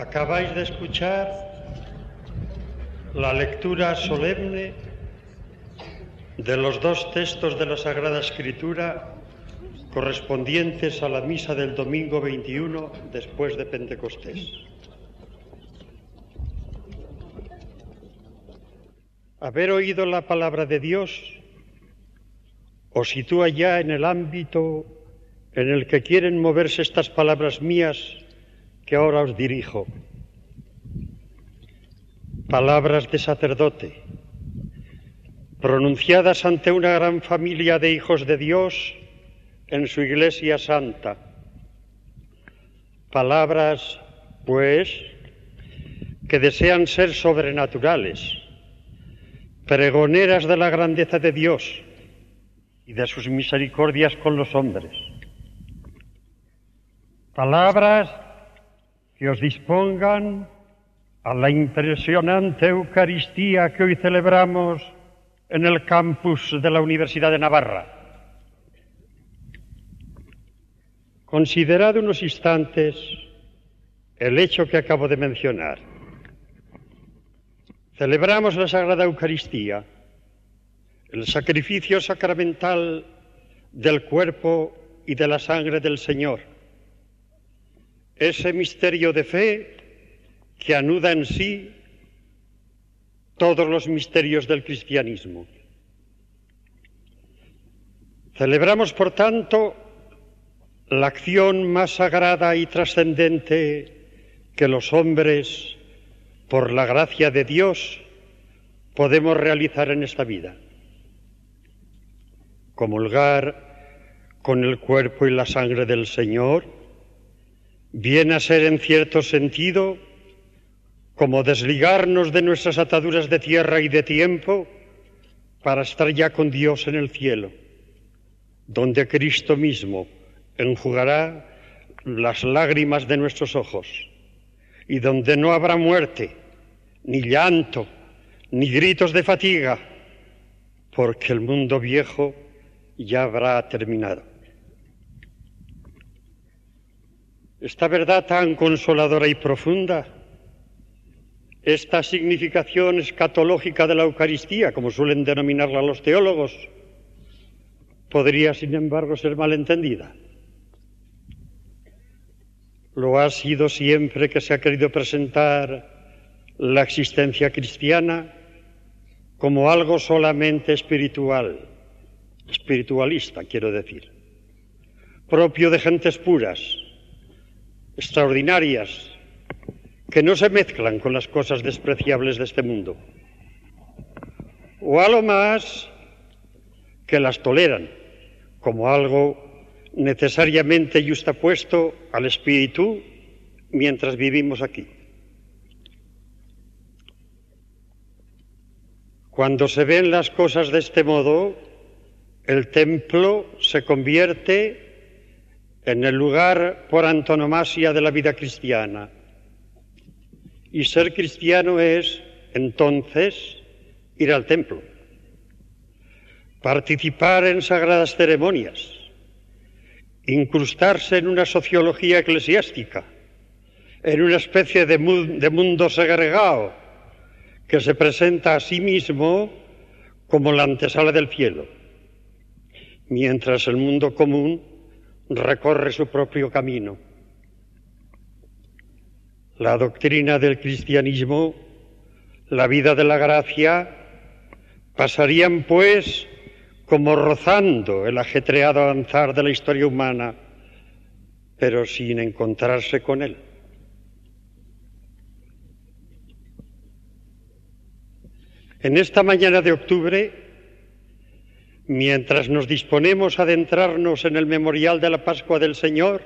Acabáis de escuchar la lectura solemne de los dos textos de la Sagrada Escritura correspondientes a la misa del domingo 21 después de Pentecostés. Haber oído la palabra de Dios os sitúa ya en el ámbito en el que quieren moverse estas palabras mías que ahora os dirijo. Palabras de sacerdote, pronunciadas ante una gran familia de hijos de Dios en su iglesia santa. Palabras, pues, que desean ser sobrenaturales, pregoneras de la grandeza de Dios y de sus misericordias con los hombres. Palabras que os dispongan a la impresionante Eucaristía que hoy celebramos en el campus de la Universidad de Navarra. Considerad unos instantes el hecho que acabo de mencionar. Celebramos la Sagrada Eucaristía, el sacrificio sacramental del cuerpo y de la sangre del Señor ese misterio de fe que anuda en sí todos los misterios del cristianismo. Celebramos, por tanto, la acción más sagrada y trascendente que los hombres, por la gracia de Dios, podemos realizar en esta vida. Comulgar con el cuerpo y la sangre del Señor, viene a ser en cierto sentido como desligarnos de nuestras ataduras de tierra y de tiempo para estar ya con Dios en el cielo, donde Cristo mismo enjugará las lágrimas de nuestros ojos y donde no habrá muerte, ni llanto, ni gritos de fatiga, porque el mundo viejo ya habrá terminado. Esta verdad tan consoladora y profunda, esta significación escatológica de la Eucaristía, como suelen denominarla los teólogos, podría, sin embargo, ser malentendida. Lo ha sido siempre que se ha querido presentar la existencia cristiana como algo solamente espiritual, espiritualista, quiero decir, propio de gentes puras, extraordinarias que no se mezclan con las cosas despreciables de este mundo. O a lo más que las toleran como algo necesariamente justapuesto al espíritu mientras vivimos aquí. Cuando se ven las cosas de este modo, el templo se convierte en el lugar por antonomasia de la vida cristiana. Y ser cristiano es, entonces, ir al templo, participar en sagradas ceremonias, incrustarse en una sociología eclesiástica, en una especie de, mundo segregado que se presenta a sí mismo como la antesala del cielo, mientras el mundo común recorre su propio camino. La doctrina del cristianismo, la vida de la gracia, pasarían pues como rozando el ajetreado avanzar de la historia humana, pero sin encontrarse con él. En esta mañana de octubre mientras nos disponemos a adentrarnos en el memorial de la Pascua del Señor,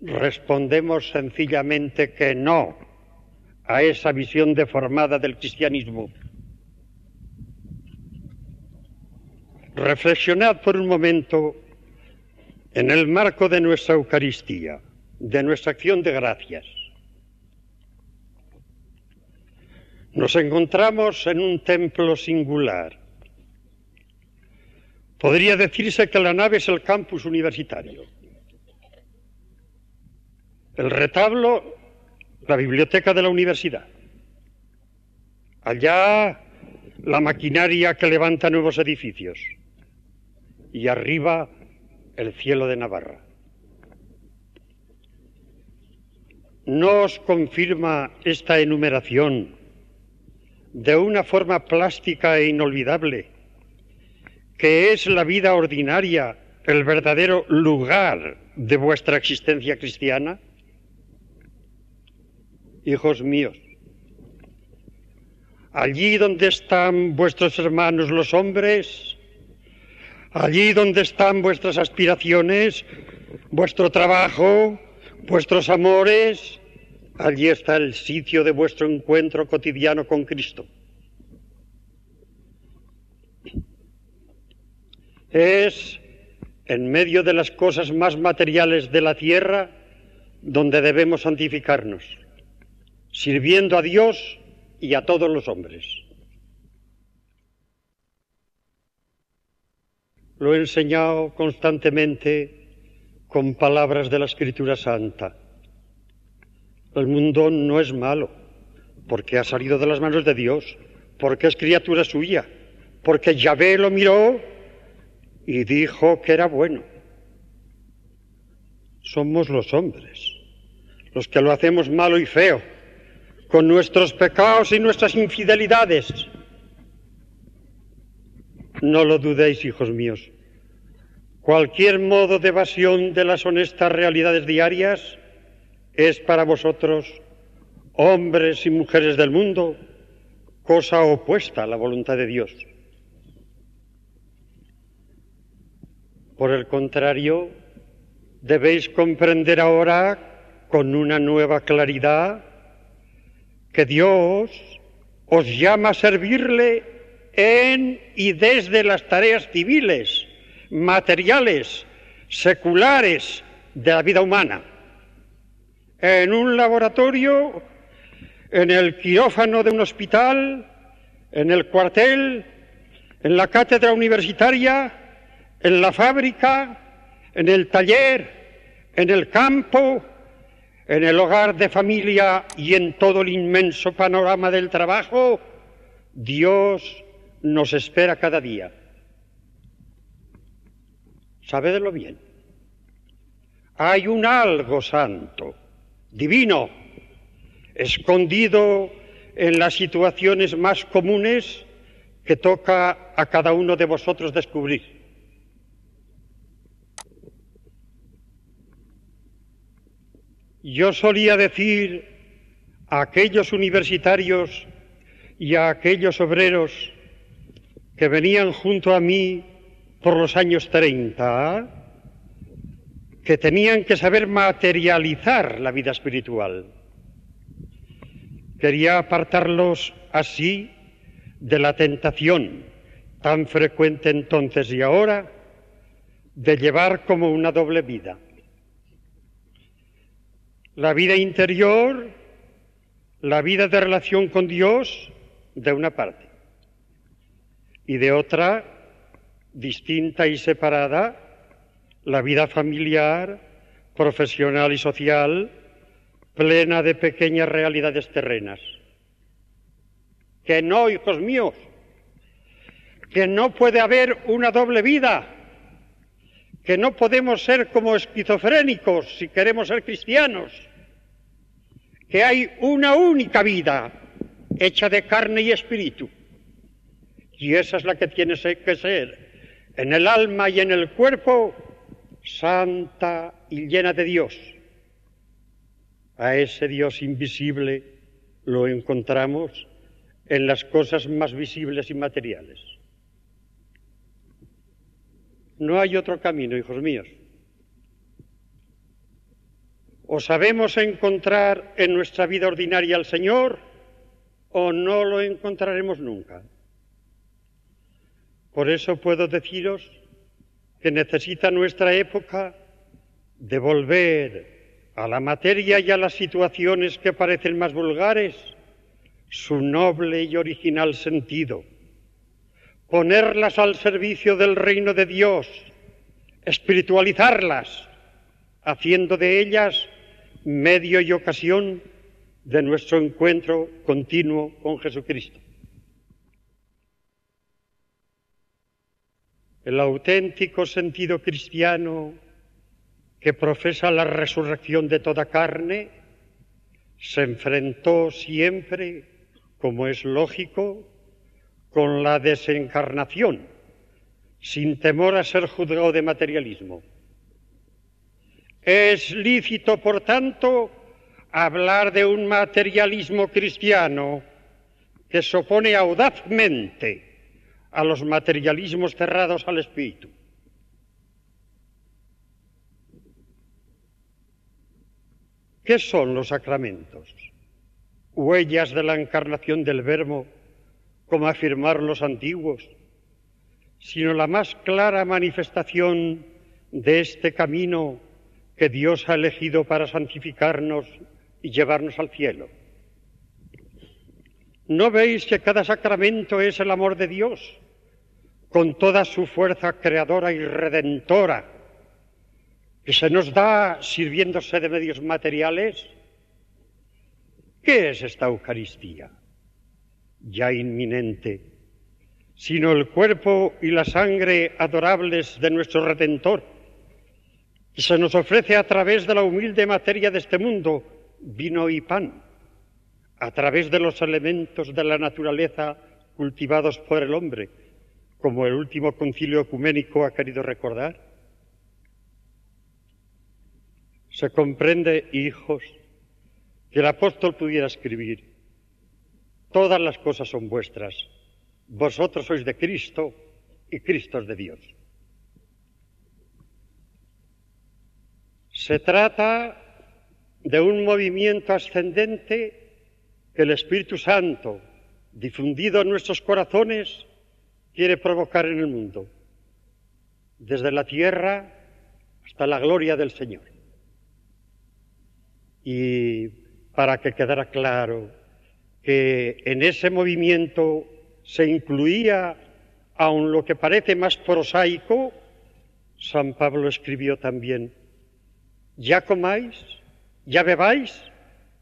respondemos sencillamente que no a esa visión deformada del cristianismo. Reflexionad por un momento en el marco de nuestra Eucaristía, de nuestra acción de gracias. Nos encontramos en un templo singular Podría decirse que la nave es el campus universitario. El retablo la biblioteca de la universidad. Allá la maquinaria que levanta nuevos edificios. Y arriba el cielo de Navarra. ¿Nos confirma esta enumeración de una forma plástica e inolvidable que es la vida ordinaria el verdadero lugar de vuestra existencia cristiana? Hijos míos, allí donde están vuestros hermanos los hombres, allí donde están vuestras aspiraciones, vuestro trabajo, vuestros amores, allí está el sitio de vuestro encuentro cotidiano con Cristo. Es en medio de las cosas más materiales de la tierra donde debemos santificarnos, sirviendo a Dios y a todos los hombres. Lo he enseñado constantemente con palabras de la Escritura Santa. El mundo no es malo, porque ha salido de las manos de Dios, porque es criatura suya, porque Yahvé lo miró y dijo que era bueno. Somos los hombres, los que lo hacemos malo y feo, con nuestros pecados y nuestras infidelidades. No lo dudéis, hijos míos. Cualquier modo de evasión de las honestas realidades diarias es para vosotros, hombres y mujeres del mundo, cosa opuesta a la voluntad de Dios. Por el contrario, debéis comprender ahora con una nueva claridad que Dios os llama a servirle en y desde las tareas civiles, materiales, seculares de la vida humana. En un laboratorio, en el quirófano de un hospital, en el cuartel, en la cátedra universitaria, en la fábrica, en el taller, en el campo, en el hogar de familia y en todo el inmenso panorama del trabajo, Dios nos espera cada día. Sabedlo bien. Hay un algo santo, divino, escondido en las situaciones más comunes que toca a cada uno de vosotros descubrir. Yo solía decir a aquellos universitarios y a aquellos obreros que venían junto a mí por los años 30 que tenían que saber materializar la vida espiritual. Quería apartarlos así de la tentación tan frecuente entonces y ahora de llevar como una doble vida la vida interior, la vida de relación con Dios, de una parte, y de otra, distinta y separada, la vida familiar, profesional y social, plena de pequeñas realidades terrenas. Que no, hijos míos, que no puede haber una doble vida, que no podemos ser como esquizofrénicos si queremos ser cristianos, que hay una única vida hecha de carne y espíritu, y esa es la que tiene que ser en el alma y en el cuerpo santa y llena de Dios. A ese Dios invisible lo encontramos en las cosas más visibles y materiales. No hay otro camino, hijos míos. O sabemos encontrar en nuestra vida ordinaria al Señor o no lo encontraremos nunca. Por eso puedo deciros que necesita nuestra época devolver a la materia y a las situaciones que parecen más vulgares su noble y original sentido ponerlas al servicio del reino de Dios, espiritualizarlas, haciendo de ellas medio y ocasión de nuestro encuentro continuo con Jesucristo. El auténtico sentido cristiano que profesa la resurrección de toda carne se enfrentó siempre, como es lógico, con la desencarnación, sin temor a ser juzgado de materialismo. Es lícito, por tanto, hablar de un materialismo cristiano que se opone audazmente a los materialismos cerrados al espíritu. ¿Qué son los sacramentos? Huellas de la encarnación del Verbo, como afirmaron los antiguos, sino la más clara manifestación de este camino que Dios ha elegido para santificarnos y llevarnos al cielo. ¿No veis que cada sacramento es el amor de Dios? con toda su fuerza creadora y redentora, que se nos da sirviéndose de medios materiales? ¿Qué es esta Eucaristía? Ya inminente, sino el cuerpo y la sangre adorables de nuestro Redentor, se nos ofrece a través de la humilde materia de este mundo, vino y pan, a través de los elementos de la naturaleza cultivados por el hombre, como el último concilio ecuménico ha querido recordar? Se comprende, hijos, que el apóstol pudiera escribir, todas las cosas son vuestras, vosotros sois de Cristo y Cristo es de Dios. Se trata de un movimiento ascendente que el Espíritu Santo, difundido en nuestros corazones, quiere provocar en el mundo, desde la tierra hasta la gloria del Señor. Y para que quedara claro que en ese movimiento se incluía, aun lo que parece más prosaico, San Pablo escribió también, ya comáis, ya bebáis,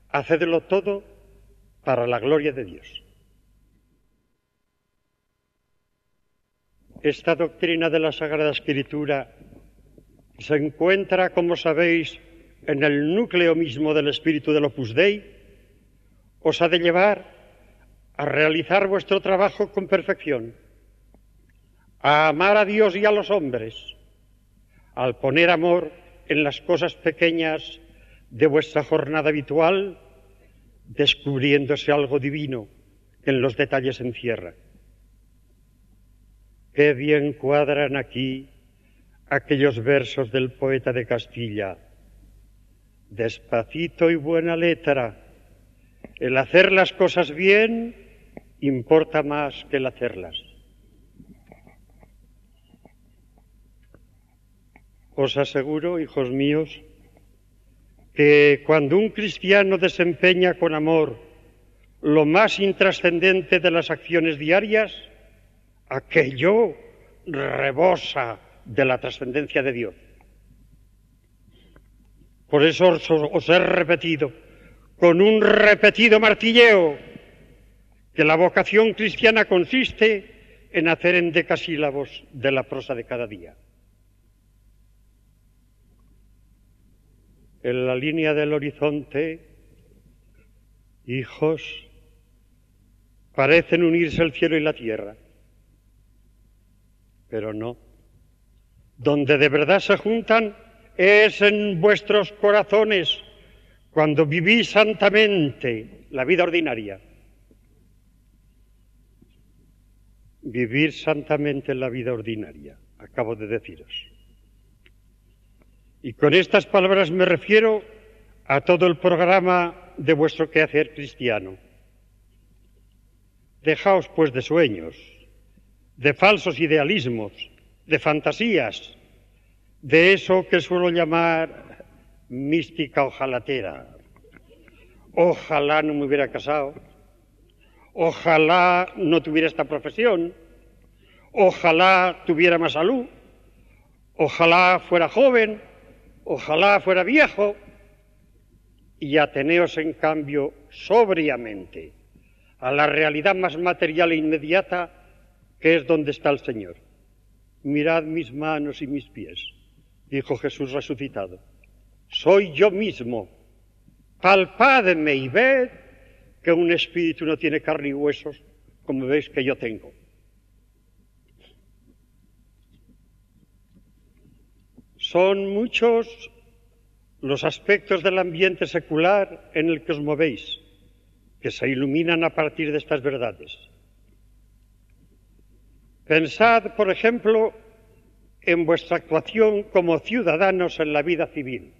hacedlo todo para la gloria de Dios. Esta doctrina de la Sagrada Escritura se encuentra, como sabéis, en el núcleo mismo del espíritu del Opus Dei, os ha de llevar a realizar vuestro trabajo con perfección, a amar a Dios y a los hombres, al poner amor en las cosas pequeñas de vuestra jornada habitual, descubriéndose algo divino que en los detalles encierra. Qué bien cuadran aquí aquellos versos del poeta de Castilla. Despacito y buena letra. El hacer las cosas bien importa más que el hacerlas. Os aseguro, hijos míos, que cuando un cristiano desempeña con amor lo más intrascendente de las acciones diarias, aquello rebosa de la trascendencia de Dios. Por eso os, he repetido, con un repetido martilleo, que la vocación cristiana consiste en hacer en decasílabos de la prosa de cada día. En la línea del horizonte, hijos, parecen unirse el cielo y la tierra pero no. Donde de verdad se juntan es en vuestros corazones, cuando vivís santamente la vida ordinaria. Vivir santamente la vida ordinaria, acabo de deciros. Y con estas palabras me refiero a todo el programa de vuestro quehacer cristiano. Dejaos pues de sueños, de falsos idealismos, de fantasías, de eso que suelo llamar mística ojalatera. Ojalá no me hubiera casado, ojalá no tuviera esta profesión, ojalá tuviera más salud, ojalá fuera joven, ojalá fuera viejo. y ateneos en cambio sobriamente a la realidad más material e inmediata que es donde está el Señor. Mirad mis manos y mis pies, dijo Jesús resucitado. Soy yo mismo. Palpadme y ved que un espíritu no tiene carne y huesos, como veis que yo tengo. Son muchos los aspectos del ambiente secular en el que os movéis, que se iluminan a partir de estas verdades. Pensad, por ejemplo, en vuestra actuación como ciudadanos en la vida civil.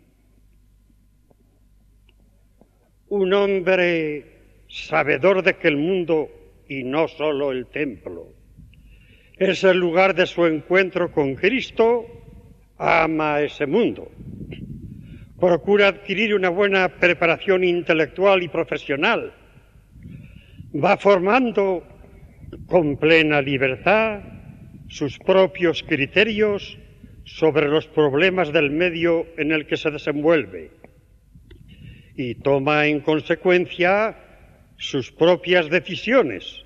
Un hombre sabedor de que el mundo, y no solo el templo, es el lugar de su encuentro con Cristo, ama ese mundo. Procura adquirir una buena preparación intelectual y profesional, va formando con plena libertad sus propios criterios sobre los problemas del medio en el que se desenvuelve y toma en consecuencia sus propias decisiones,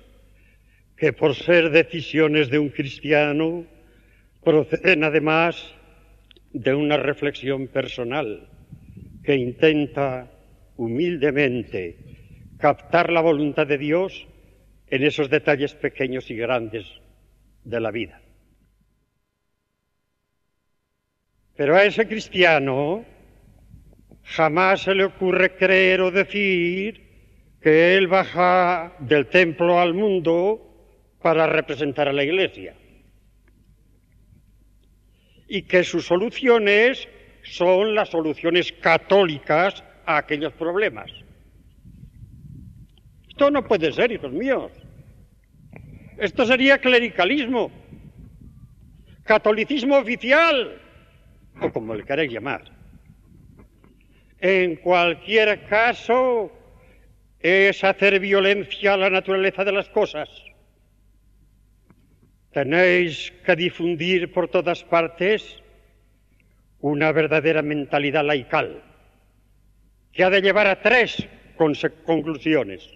que por ser decisiones de un cristiano proceden además de una reflexión personal que intenta humildemente captar la voluntad de Dios en esos detalles pequeños y grandes de la vida. Pero a ese cristiano jamás se le ocurre creer o decir que él baja del templo al mundo para representar a la iglesia y que su solución es son las soluciones católicas a aquellos problemas. Esto no puede ser, hijos míos. Esto sería clericalismo, catolicismo oficial, o como le queréis llamar. En cualquier caso, es hacer violencia a la naturaleza de las cosas. Tenéis que difundir por todas partes una verdadera mentalidad laical, que ha de llevar a tres conclusiones.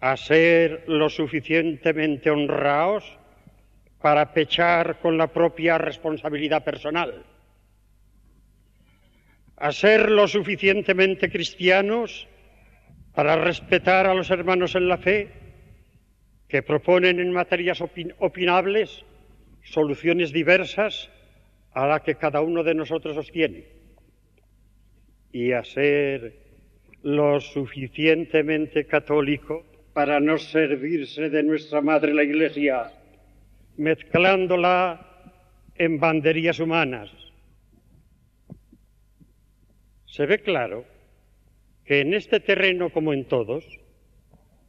A ser lo suficientemente honrados para pechar con la propia responsabilidad personal. A ser lo suficientemente cristianos para respetar a los hermanos en la fe que proponen en materias opinables soluciones diversas a la que cada uno de nosotros sostiene y a ser lo suficientemente católico para no servirse de nuestra madre la Iglesia, mezclándola en banderías humanas. Se ve claro que en este terreno, como en todos,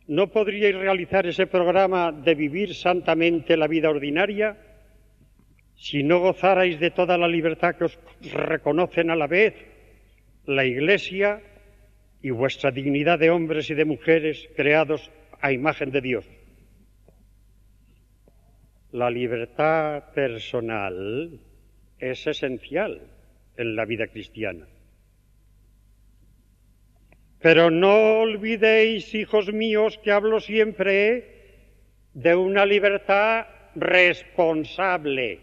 no podríais realizar ese programa de vivir santamente la vida ordinaria si no gozarais de toda la libertad que os reconocen a la vez la Iglesia y vuestra dignidad de hombres y de mujeres creados a imagen de Dios. La libertad personal es esencial en la vida cristiana. Pero no olvidéis, hijos míos, que hablo siempre de una libertad responsable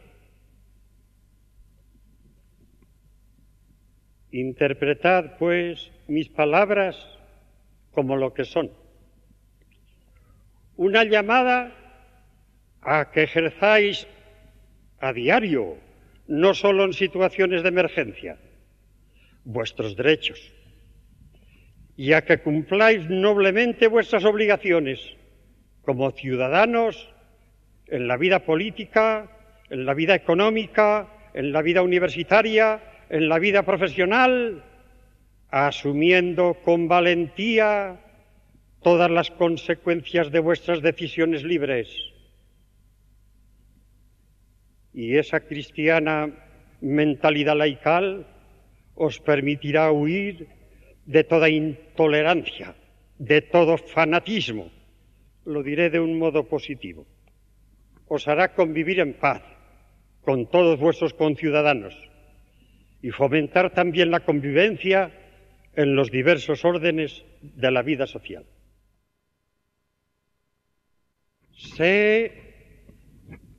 Interpretad, pues, mis palabras como lo que son. Una llamada a que ejerzáis a diario, no solo en situaciones de emergencia, vuestros derechos, y a que cumpláis noblemente vuestras obligaciones como ciudadanos en la vida política, en la vida económica, en la vida universitaria, en la vida profesional, asumiendo con valentía todas las consecuencias de vuestras decisiones libres. Y esa cristiana mentalidad laical os permitirá huir de toda intolerancia, de todo fanatismo. Lo diré de un modo positivo. Os hará convivir en paz con todos vuestros conciudadanos y fomentar también la convivencia en los diversos órdenes de la vida social. Sé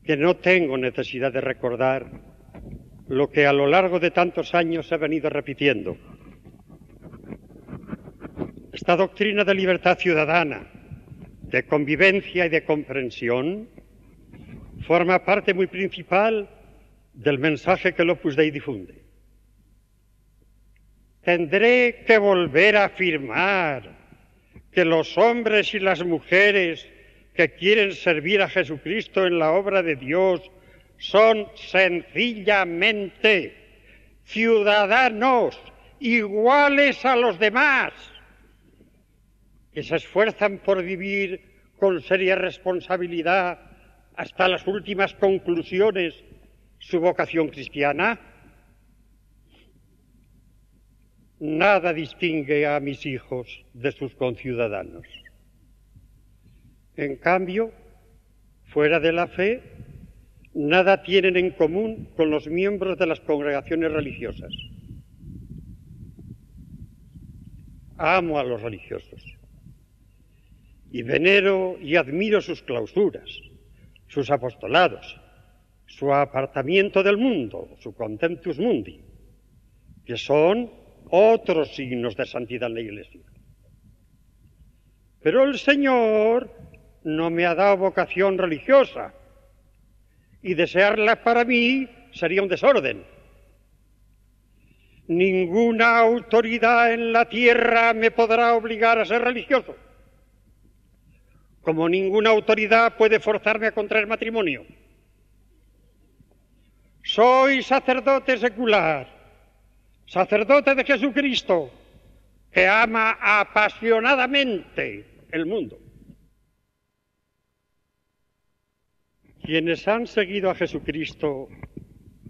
que no tengo necesidad de recordar lo que a lo largo de tantos años he venido repitiendo. Esta doctrina de libertad ciudadana, de convivencia y de comprensión, forma parte muy principal del mensaje que el Opus Dei difunde. Tendré que volver a afirmar que los hombres y las mujeres que quieren servir a Jesucristo en la obra de Dios son sencillamente ciudadanos iguales a los demás, que se esfuerzan por vivir con seria responsabilidad hasta las últimas conclusiones su vocación cristiana? Nada distingue a mis hijos de sus conciudadanos. En cambio, fuera de la fe, nada tienen en común con los miembros de las congregaciones religiosas. Amo a los religiosos y venero y admiro sus clausuras, sus apostolados, su apartamiento del mundo, su contemptus mundi, que son otros signos de santidad en la Iglesia. Pero el Señor no me ha dado vocación religiosa y desearla para mí sería un desorden. Ninguna autoridad en la tierra me podrá obligar a ser religioso, como ninguna autoridad puede forzarme a contraer matrimonio. Soy sacerdote secular, sacerdote de Jesucristo, que ama apasionadamente el mundo. Quienes han seguido a Jesucristo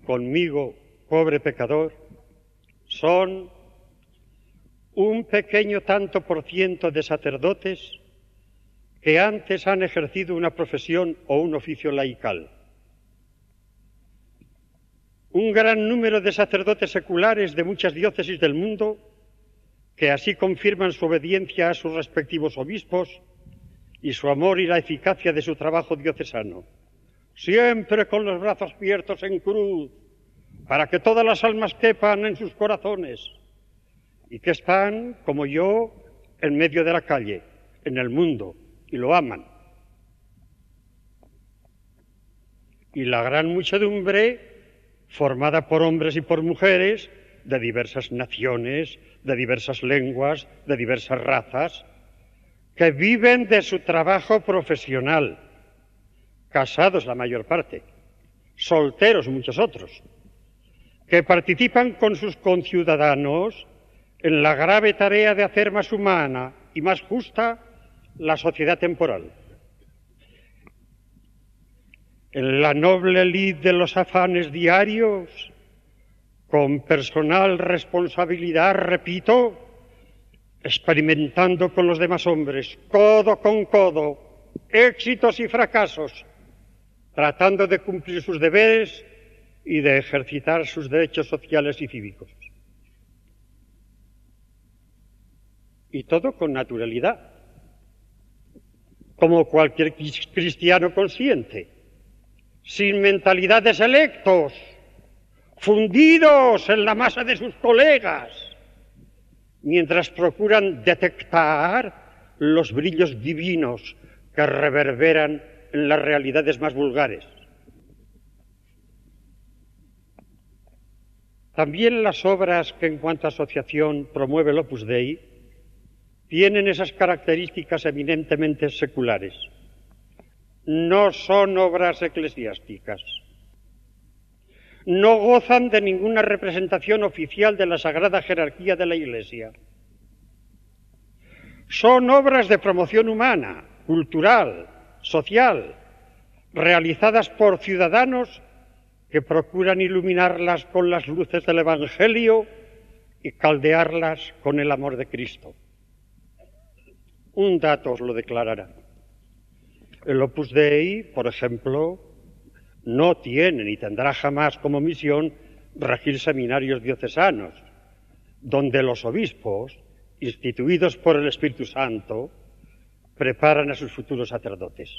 conmigo, pobre pecador, son un pequeño tanto por ciento de sacerdotes que antes han ejercido una profesión o un oficio laical. Un gran número de sacerdotes seculares de muchas diócesis del mundo que así confirman su obediencia a sus respectivos obispos y su amor y la eficacia de su trabajo diocesano siempre con los brazos abiertos en cruz, para que todas las almas quepan en sus corazones, y que están, como yo, en medio de la calle, en el mundo, y lo aman. Y la gran muchedumbre, formada por hombres y por mujeres de diversas naciones, de diversas lenguas, de diversas razas, que viven de su trabajo profesional, casados la mayor parte, solteros muchos otros, que participan con sus conciudadanos en la grave tarea de hacer más humana y más justa la sociedad temporal. En la noble lid de los afanes diarios, con personal responsabilidad, repito, experimentando con los demás hombres, codo con codo, éxitos y fracasos, tratando de cumplir sus deberes y de ejercitar sus derechos sociales y cívicos. Y todo con naturalidad, como cualquier cristiano consciente, sin mentalidades electos, fundidos en la masa de sus colegas, mientras procuran detectar los brillos divinos que reverberan en las realidades más vulgares. También las obras que en cuanto a asociación promueve el Opus Dei tienen esas características eminentemente seculares. No son obras eclesiásticas. No gozan de ninguna representación oficial de la sagrada jerarquía de la Iglesia. Son obras de promoción humana, cultural, social, realizadas por ciudadanos que procuran iluminarlas con las luces del Evangelio y caldearlas con el amor de Cristo. Un dato os lo declarará. El Opus Dei, por ejemplo, no tiene ni tendrá jamás como misión regir seminarios diocesanos, donde los obispos, instituidos por el Espíritu Santo, preparan a sus futuros sacerdotes.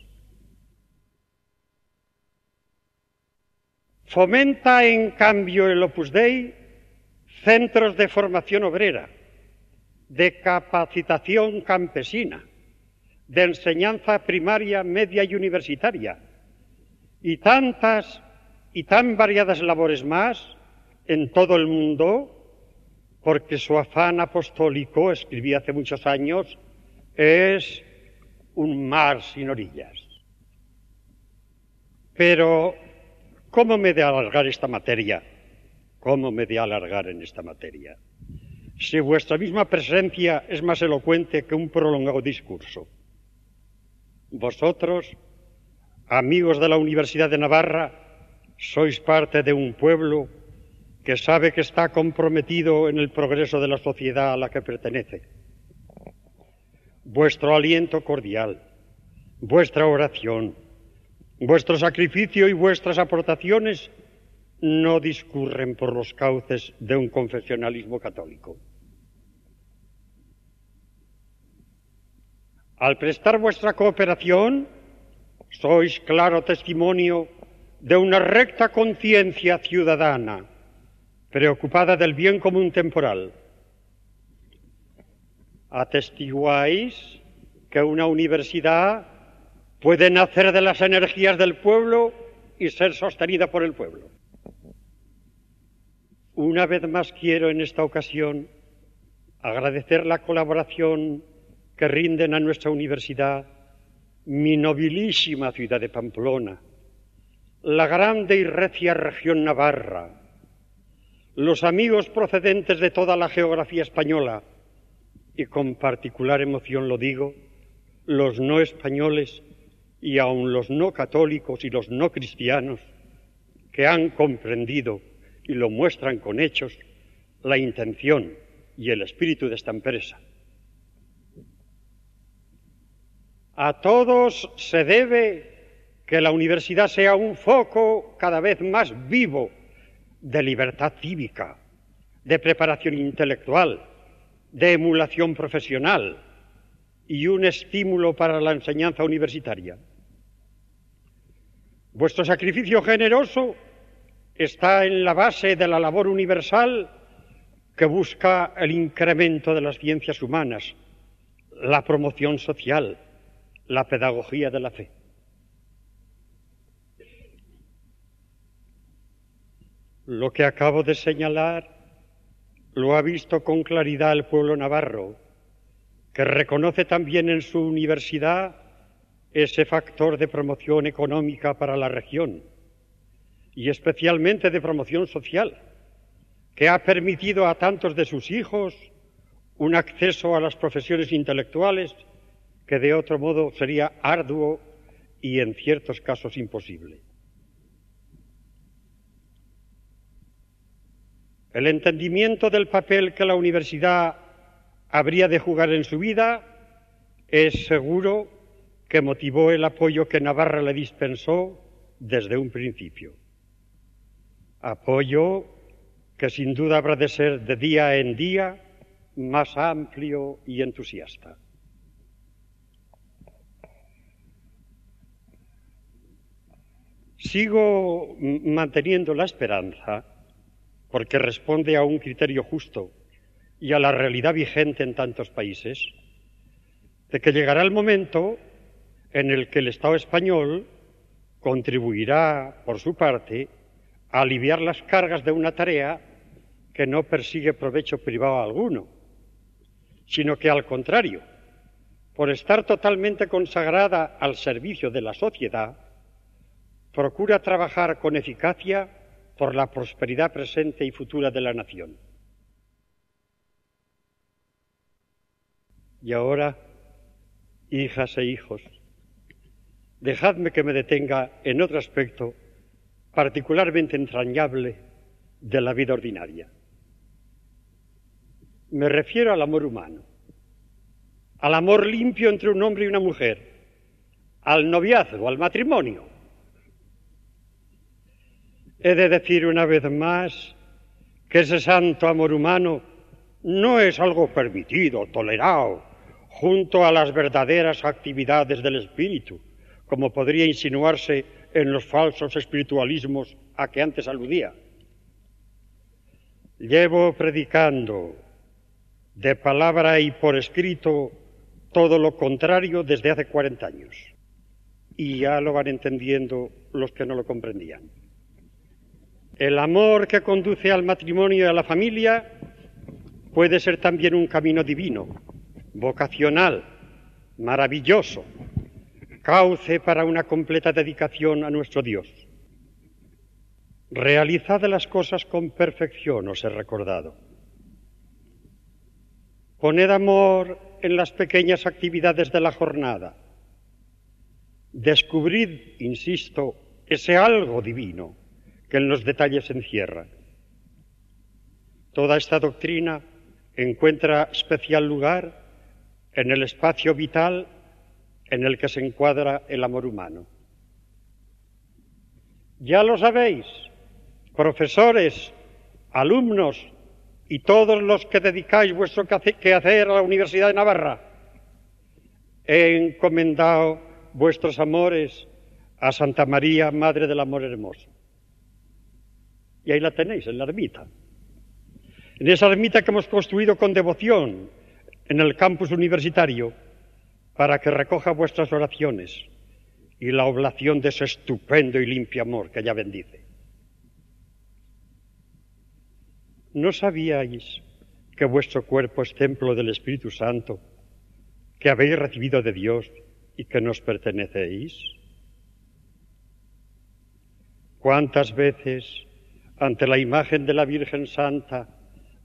Fomenta, en cambio, el Opus Dei centros de formación obrera, de capacitación campesina, de enseñanza primaria, media y universitaria, y tantas y tan variadas labores más en todo el mundo, porque su afán apostólico, escribí hace muchos años, es un mar sin orillas. Pero, ¿cómo me de alargar esta materia? ¿Cómo me de alargar en esta materia? Si vuestra misma presencia es más elocuente que un prolongado discurso. Vosotros, amigos de la Universidad de Navarra, sois parte de un pueblo que sabe que está comprometido en el progreso de la sociedad a la que pertenece. Vuestro aliento cordial, vuestra oración, vuestro sacrificio y vuestras aportaciones no discurren por los cauces de un confesionalismo católico. Al prestar vuestra cooperación, sois claro testimonio de una recta conciencia ciudadana, preocupada del bien común temporal. Atestiguáis que una universidad puede nacer de las energías del pueblo y ser sostenida por el pueblo. Una vez más quiero en esta ocasión agradecer la colaboración que rinden a nuestra universidad mi nobilísima ciudad de Pamplona, la grande y recia región navarra, los amigos procedentes de toda la geografía española, y con particular emoción lo digo, los no españoles y aun los no católicos y los no cristianos, que han comprendido y lo muestran con hechos la intención y el espíritu de esta empresa. A todos se debe que la universidad sea un foco cada vez más vivo de libertad cívica, de preparación intelectual, de emulación profesional y un estímulo para la enseñanza universitaria. Vuestro sacrificio generoso está en la base de la labor universal que busca el incremento de las ciencias humanas, la promoción social, la pedagogía de la fe. Lo que acabo de señalar lo ha visto con claridad el pueblo navarro, que reconoce también en su universidad ese factor de promoción económica para la región y especialmente de promoción social, que ha permitido a tantos de sus hijos un acceso a las profesiones intelectuales que de otro modo sería arduo y en ciertos casos imposible. El entendimiento del papel que la universidad habría de jugar en su vida es seguro que motivó el apoyo que Navarra le dispensó desde un principio. Apoyo que sin duda habrá de ser de día en día más amplio y entusiasta. Sigo manteniendo la esperanza porque responde a un criterio justo y a la realidad vigente en tantos países, de que llegará el momento en el que el Estado español contribuirá, por su parte, a aliviar las cargas de una tarea que no persigue provecho privado alguno, sino que al contrario, por estar totalmente consagrada al servicio de la sociedad, procura trabajar con eficacia por la prosperidad presente y futura de la nación. Y ahora, hijas e hijos, dejadme que me detenga en otro aspecto particularmente entrañable de la vida ordinaria. Me refiero al amor humano, al amor limpio entre un hombre y una mujer, al noviazgo, al matrimonio, He de decir una vez más que ese santo amor humano no es algo permitido, tolerado, junto a las verdaderas actividades del espíritu, como podría insinuarse en los falsos espiritualismos a que antes aludía. Llevo predicando de palabra y por escrito todo lo contrario desde hace 40 años. Y ya lo van entendiendo los que no lo comprendían. El amor que conduce al matrimonio y a la familia puede ser también un camino divino, vocacional, maravilloso, cauce para una completa dedicación a nuestro Dios. Realizad las cosas con perfección, os he recordado. Poned amor en las pequeñas actividades de la jornada. Descubrid, insisto, ese algo divino que en los detalles encierra. Toda esta doctrina encuentra especial lugar en el espacio vital en el que se encuadra el amor humano. Ya lo sabéis, profesores, alumnos y todos los que dedicáis vuestro quehacer a la Universidad de Navarra, he encomendado vuestros amores a Santa María, Madre del Amor Hermoso. Y ahí la tenéis, en la ermita. En esa ermita que hemos construido con devoción en el campus universitario para que recoja vuestras oraciones y la oblación de ese estupendo y limpio amor que ella bendice. ¿No sabíais que vuestro cuerpo es templo del Espíritu Santo, que habéis recibido de Dios y que nos pertenecéis? ¿Cuántas veces ante la imagen de la Virgen Santa,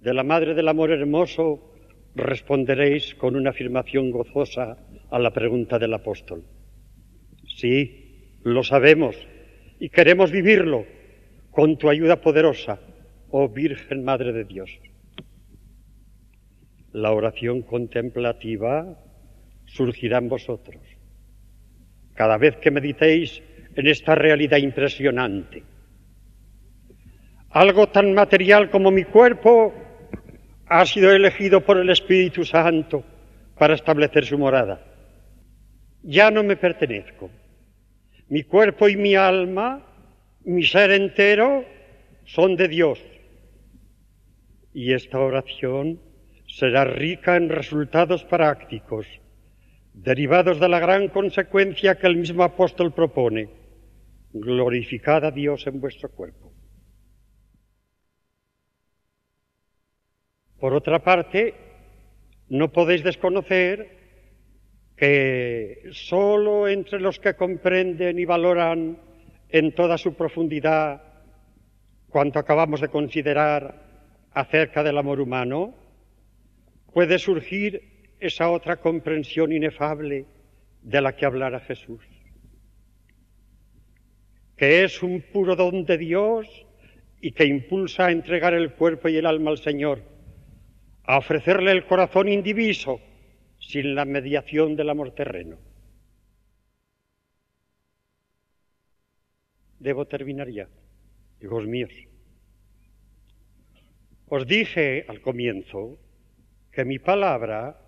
de la Madre del Amor Hermoso, responderéis con una afirmación gozosa a la pregunta del apóstol? Sí, lo sabemos y queremos vivirlo con tu ayuda poderosa oh Virgen Madre de Dios. La oración contemplativa surgirá en vosotros. Cada vez que meditéis en esta realidad impresionante, algo tan material como mi cuerpo ha sido elegido por el Espíritu Santo para establecer su morada. Ya no me pertenezco. Mi cuerpo y mi alma, mi ser entero, son de Dios y esta oración será rica en resultados prácticos, derivados de la gran consecuencia que el mismo apóstol propone. Glorificad a Dios en vuestro cuerpo. Por otra parte, no podéis desconocer que sólo entre los que comprenden y valoran en toda su profundidad cuanto acabamos de considerar acerca del amor humano, puede surgir esa otra comprensión inefable de la que hablara Jesús, que es un puro don de Dios y que impulsa a entregar el cuerpo y el alma al Señor, a ofrecerle el corazón indiviso sin la mediación del amor terreno. Debo terminar ya, hijos míos. Os dije al comienzo que mi palabra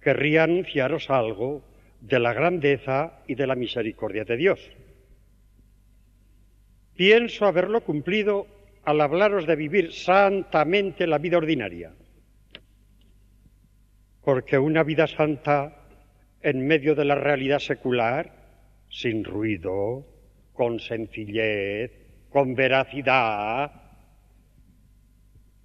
querría anunciaros algo de la grandeza y de la misericordia de Dios. Pienso haberlo cumplido al hablaros de vivir santamente la vida ordinaria, porque una vida santa en medio de la realidad secular, sin ruido, con sencillez, con veracidad,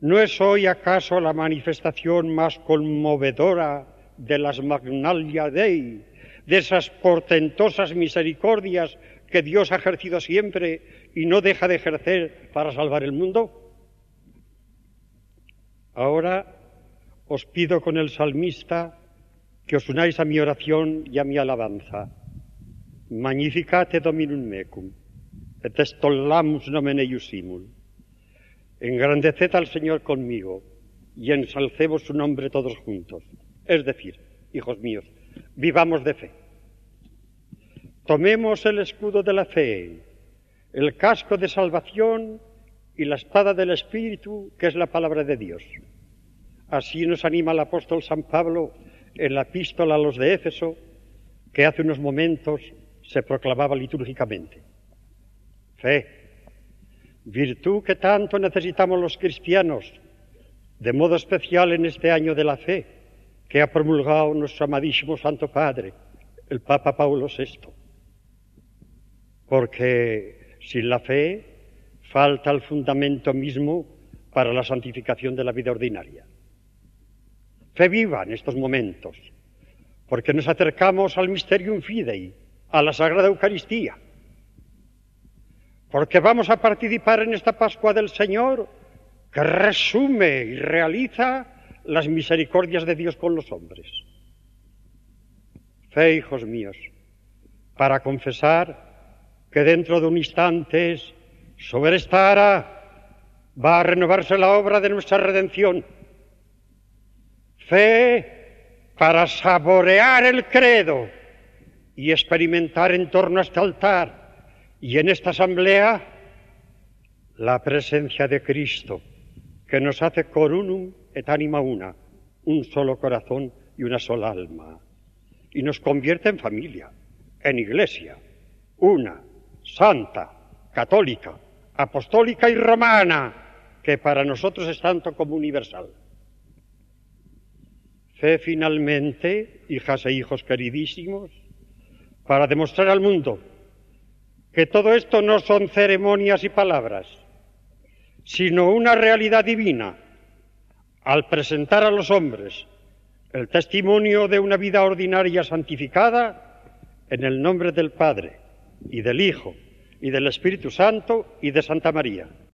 ¿No es hoy acaso la manifestación más conmovedora de las Magnalia Dei, de esas portentosas misericordias que Dios ha ejercido siempre y no deja de ejercer para salvar el mundo? Ahora os pido con el salmista que os unáis a mi oración y a mi alabanza. Magnificate Dominum mecum, et estollamus nomen eiusimul. Engrandeced al Señor conmigo y ensalcemos su nombre todos juntos. Es decir, hijos míos, vivamos de fe. Tomemos el escudo de la fe, el casco de salvación y la espada del Espíritu, que es la palabra de Dios. Así nos anima el apóstol San Pablo en la epístola a los de Éfeso, que hace unos momentos se proclamaba litúrgicamente. Fe, virtud que tanto necesitamos los cristianos, de modo especial en este año de la fe, que ha promulgado nuestro amadísimo Santo Padre, el Papa Paulo VI. Porque sin la fe falta el fundamento mismo para la santificación de la vida ordinaria. Fe viva en estos momentos, porque nos acercamos al Mysterium Fidei, a la Sagrada Eucaristía, porque vamos a participar en esta Pascua del Señor que resume y realiza las misericordias de Dios con los hombres. Fe, hijos míos, para confesar que dentro de un instante sobre esta ara va a renovarse la obra de nuestra redención. Fe para saborear el credo y experimentar en torno a este altar y en esta asamblea la presencia de Cristo, que nos hace corunum et anima una, un solo corazón y una sola alma, y nos convierte en familia, en iglesia, una, santa, católica, apostólica y romana, que para nosotros es tanto como universal. Fe finalmente, hijas e hijos queridísimos, para demostrar al mundo que todo esto no son ceremonias y palabras, sino una realidad divina, al presentar a los hombres el testimonio de una vida ordinaria santificada en el nombre del Padre y del Hijo y del Espíritu Santo y de Santa María.